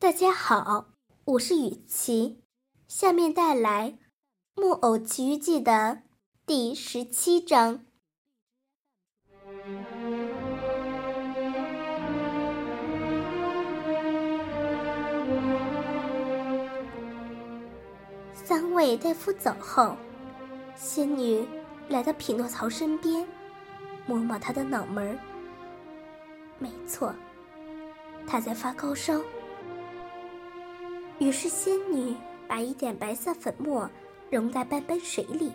大家好，我是雨琪，下面带来《木偶奇遇记》的第十七章。三位大夫走后，仙女来到匹诺曹身边，摸摸他的脑门儿。没错，他在发高烧。于是仙女把一点白色粉末溶在半杯水里，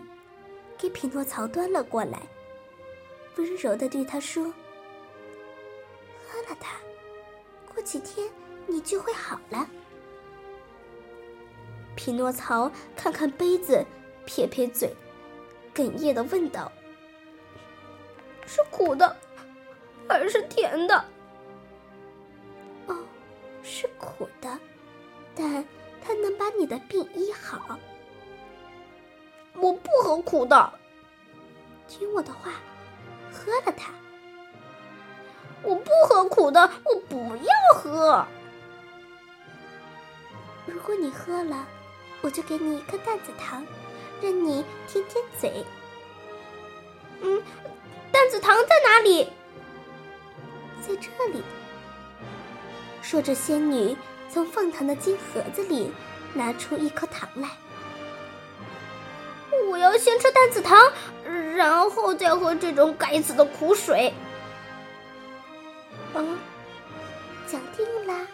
给匹诺曹端了过来，温柔的对他说：“喝了它，过几天你就会好了。”匹诺曹看看杯子，撇撇嘴，哽咽的问道：“是苦的，还是甜的？”“哦，是苦的，但它能把你的病医好。”“我不喝苦的。”“听我的话，喝了它。”“我不喝苦的，我不要喝。”“如果你喝了。”我就给你一颗淡子糖，任你舔舔嘴。嗯，担子糖在哪里？在这里。说着，仙女从放糖的金盒子里拿出一颗糖来。我要先吃担子糖，然后再喝这种该死的苦水。哦，讲定了。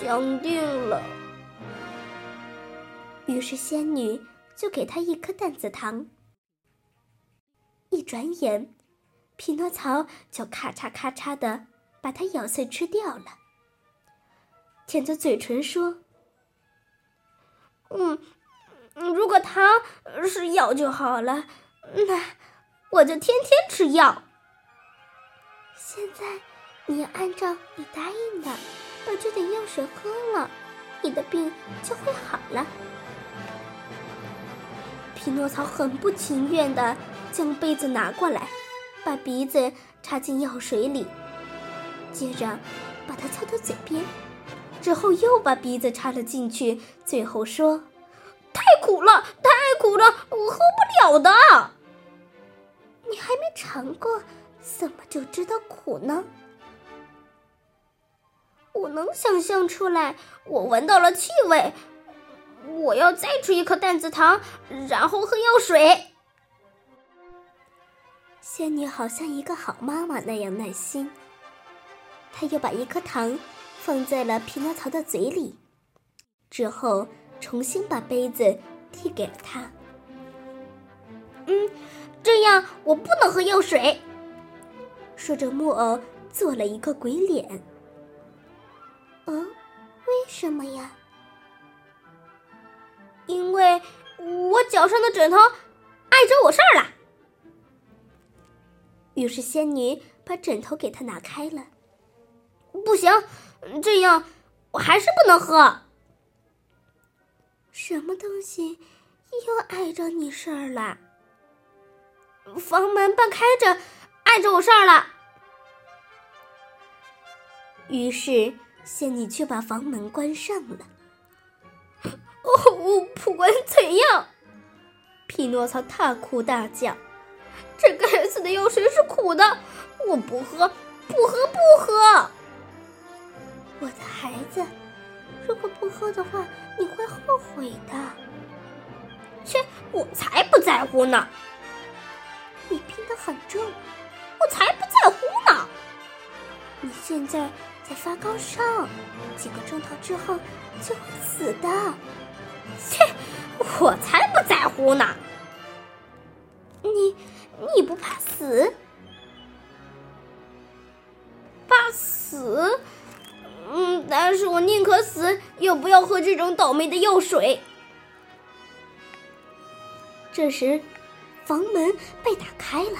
讲定了。于是仙女就给他一颗担子糖。一转眼，匹诺曹就咔嚓咔嚓的把它咬碎吃掉了，舔着嘴唇说：“嗯，如果糖是药就好了，那我就天天吃药。现在你要按照你答应的，把这点药水喝了，你的病就会好了。”匹诺曹很不情愿的将杯子拿过来，把鼻子插进药水里，接着把它凑到嘴边，之后又把鼻子插了进去，最后说：“太苦了，太苦了，我喝不了的。”你还没尝过，怎么就知道苦呢？我能想象出来，我闻到了气味。我要再吃一颗担子糖，然后喝药水。仙女好像一个好妈妈那样耐心。她又把一颗糖放在了匹诺曹的嘴里，之后重新把杯子递给了他。嗯，这样我不能喝药水。说着，木偶做了一个鬼脸。嗯，为什么呀？因为我脚上的枕头碍着我事儿了，于是仙女把枕头给他拿开了。不行，这样我还是不能喝。什么东西又碍着你事儿了？房门半开着，碍着我事儿了。于是仙女却把房门关上了。哦，不管怎样，匹诺曹大哭大叫：“这该死的药水是苦的，我不喝，不喝，不喝！我的孩子，如果不喝的话，你会后悔的。”切，我才不在乎呢！你病得很重，我才不在乎呢！你现在在发高烧，几个钟头之后就会死的。切，我才不在乎呢！你，你不怕死？怕死？嗯，但是我宁可死，也不要喝这种倒霉的药水。这时，房门被打开了，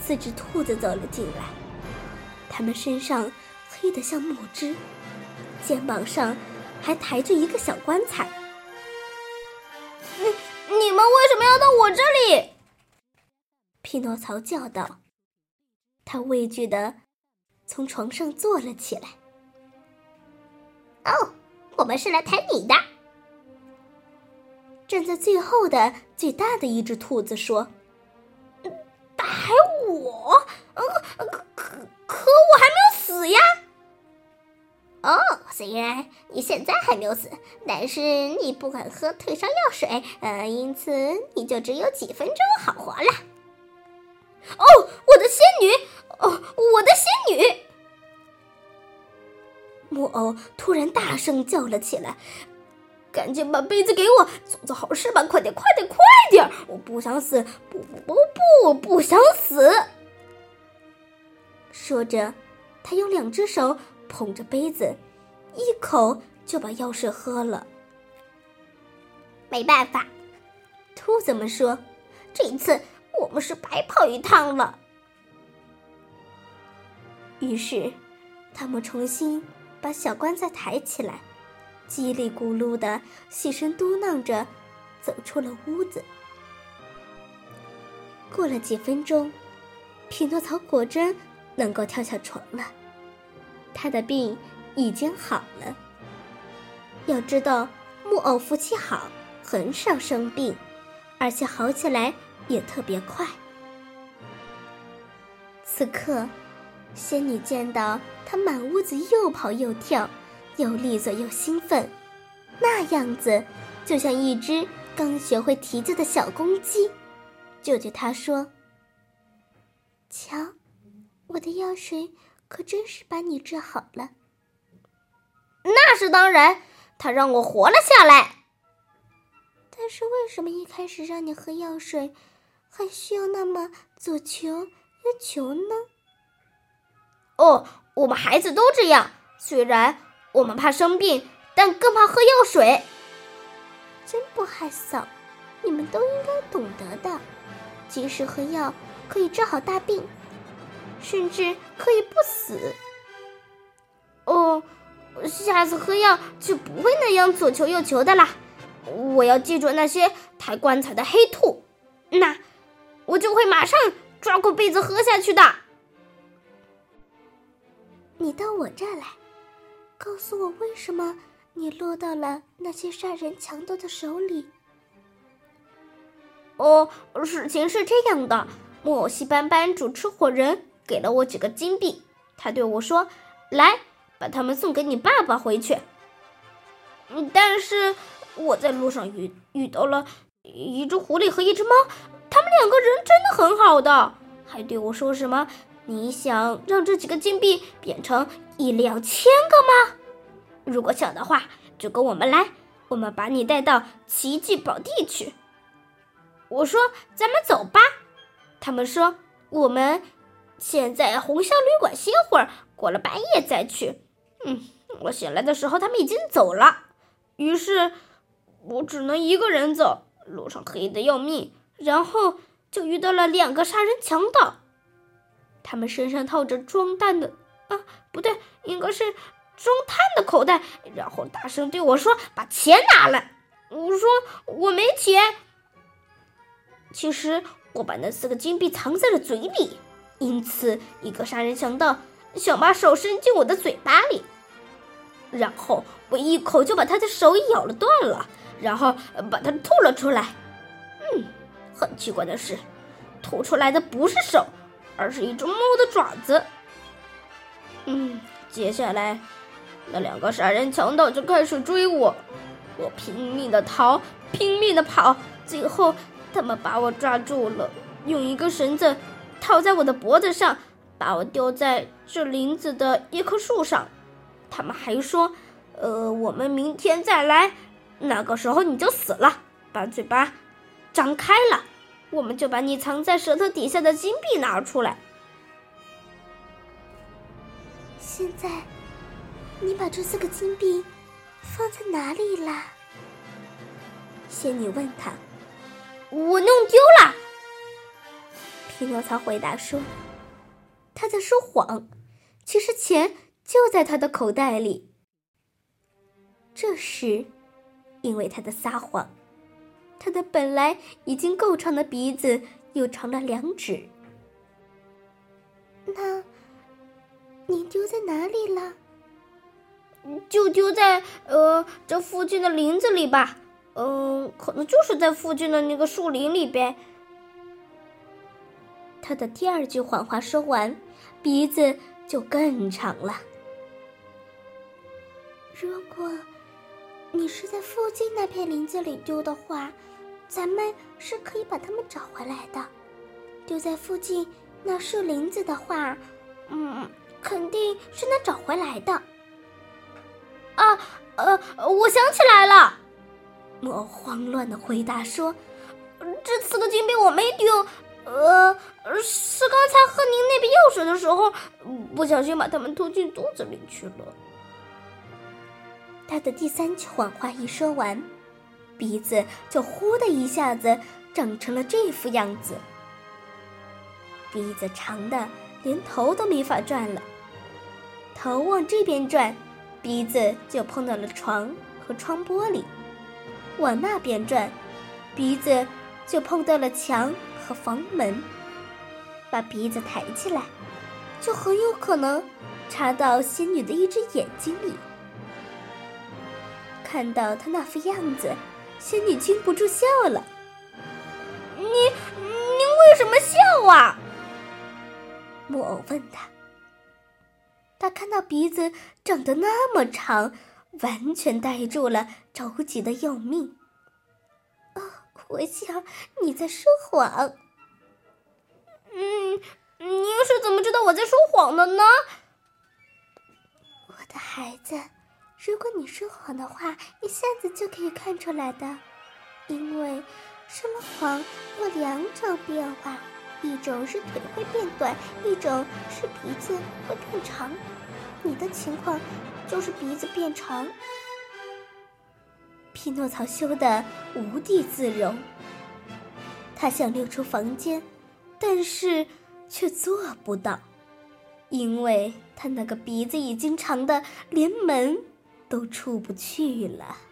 四只兔子走了进来，它们身上黑得像墨汁，肩膀上还抬着一个小棺材。你你们为什么要到我这里？匹诺曹叫道。他畏惧的从床上坐了起来。哦，我们是来抬你的。站在最后的最大的一只兔子说：“抬我？可可可我还没有死呀！”哦，虽然你现在还没有死，但是你不肯喝退烧药水，呃，因此你就只有几分钟好活了。突然大声叫了起来：“赶紧把杯子给我，做做好事吧！快点，快点，快点！我不想死！不不不不，我不想死！”说着，他用两只手。捧着杯子，一口就把药水喝了。没办法，兔子们说：“这一次我们是白跑一趟了。”于是，他们重新把小棺材抬起来，叽里咕噜的细声嘟囔着，走出了屋子。过了几分钟，匹诺曹果真能够跳下床了。他的病已经好了。要知道，木偶福气好，很少生病，而且好起来也特别快。此刻，仙女见到他满屋子又跑又跳，又利索又兴奋，那样子就像一只刚学会啼叫的小公鸡，就对他说：“瞧，我的药水。”可真是把你治好了。那是当然，他让我活了下来。但是为什么一开始让你喝药水，还需要那么左求右求呢？哦，我们孩子都这样。虽然我们怕生病，但更怕喝药水。真不害臊！你们都应该懂得的，及时喝药可以治好大病。甚至可以不死。哦，下次喝药就不会那样左求右求的啦。我要记住那些抬棺材的黑兔，那我就会马上抓过被子喝下去的。你到我这儿来，告诉我为什么你落到了那些杀人强盗的手里。哦，事情是这样的，木偶戏班班主吃火人。给了我几个金币，他对我说：“来，把它们送给你爸爸回去。”嗯，但是我在路上遇遇到了一只狐狸和一只猫，他们两个人真的很好的，还对我说什么：“你想让这几个金币变成一两千个吗？如果想的话，就跟我们来，我们把你带到奇迹宝地去。”我说：“咱们走吧。”他们说：“我们。”现在红香旅馆歇会儿，过了半夜再去。嗯，我醒来的时候他们已经走了，于是我只能一个人走。路上黑的要命，然后就遇到了两个杀人强盗，他们身上套着装弹的啊，不对，应该是装炭的口袋，然后大声对我说：“把钱拿来。”我说：“我没钱。”其实我把那四个金币藏在了嘴里。因此，一个杀人强盗想把手伸进我的嘴巴里，然后我一口就把他的手咬了断了，然后把它吐了出来。嗯，很奇怪的是，吐出来的不是手，而是一只猫的爪子。嗯，接下来那两个杀人强盗就开始追我，我拼命的逃，拼命的跑，最后他们把我抓住了，用一根绳子。套在我的脖子上，把我丢在这林子的一棵树上。他们还说：“呃，我们明天再来，那个时候你就死了。把嘴巴张开了，我们就把你藏在舌头底下的金币拿出来。”现在，你把这四个金币放在哪里啦？仙女问他。我弄丢了。匹诺曹回答说：“他在说谎，其实钱就在他的口袋里。”这时，因为他的撒谎，他的本来已经够长的鼻子又长了两指。那，你丢在哪里了？就丢在呃这附近的林子里吧。嗯，可能就是在附近的那个树林里呗。他的第二句谎话说完，鼻子就更长了。如果你是在附近那片林子里丢的话，咱们是可以把它们找回来的。丢在附近那树林子的话，嗯，肯定是能找回来的。啊，呃，我想起来了。木偶慌乱的回答说：“这四个金币我没丢，呃，是刚才喝您那杯药水的时候，不小心把它们吞进肚子里去了。”他的第三句谎话一说完，鼻子就呼的一下子长成了这副样子，鼻子长的连头都没法转了，头往这边转，鼻子就碰到了床和窗玻璃。往那边转，鼻子就碰到了墙和房门。把鼻子抬起来，就很有可能插到仙女的一只眼睛里。看到他那副样子，仙女禁不住笑了。“你，您为什么笑啊？”木偶问他。他看到鼻子长得那么长。完全呆住了，着急的要命。哦，我想你在说谎。嗯，您是怎么知道我在说谎的呢？我的孩子，如果你说谎的话，一下子就可以看出来的。因为说了谎有两种变化，一种是腿会变短，一种是鼻子会变长。你的情况。就是鼻子变长，匹诺曹羞得无地自容。他想溜出房间，但是却做不到，因为他那个鼻子已经长的连门都出不去了。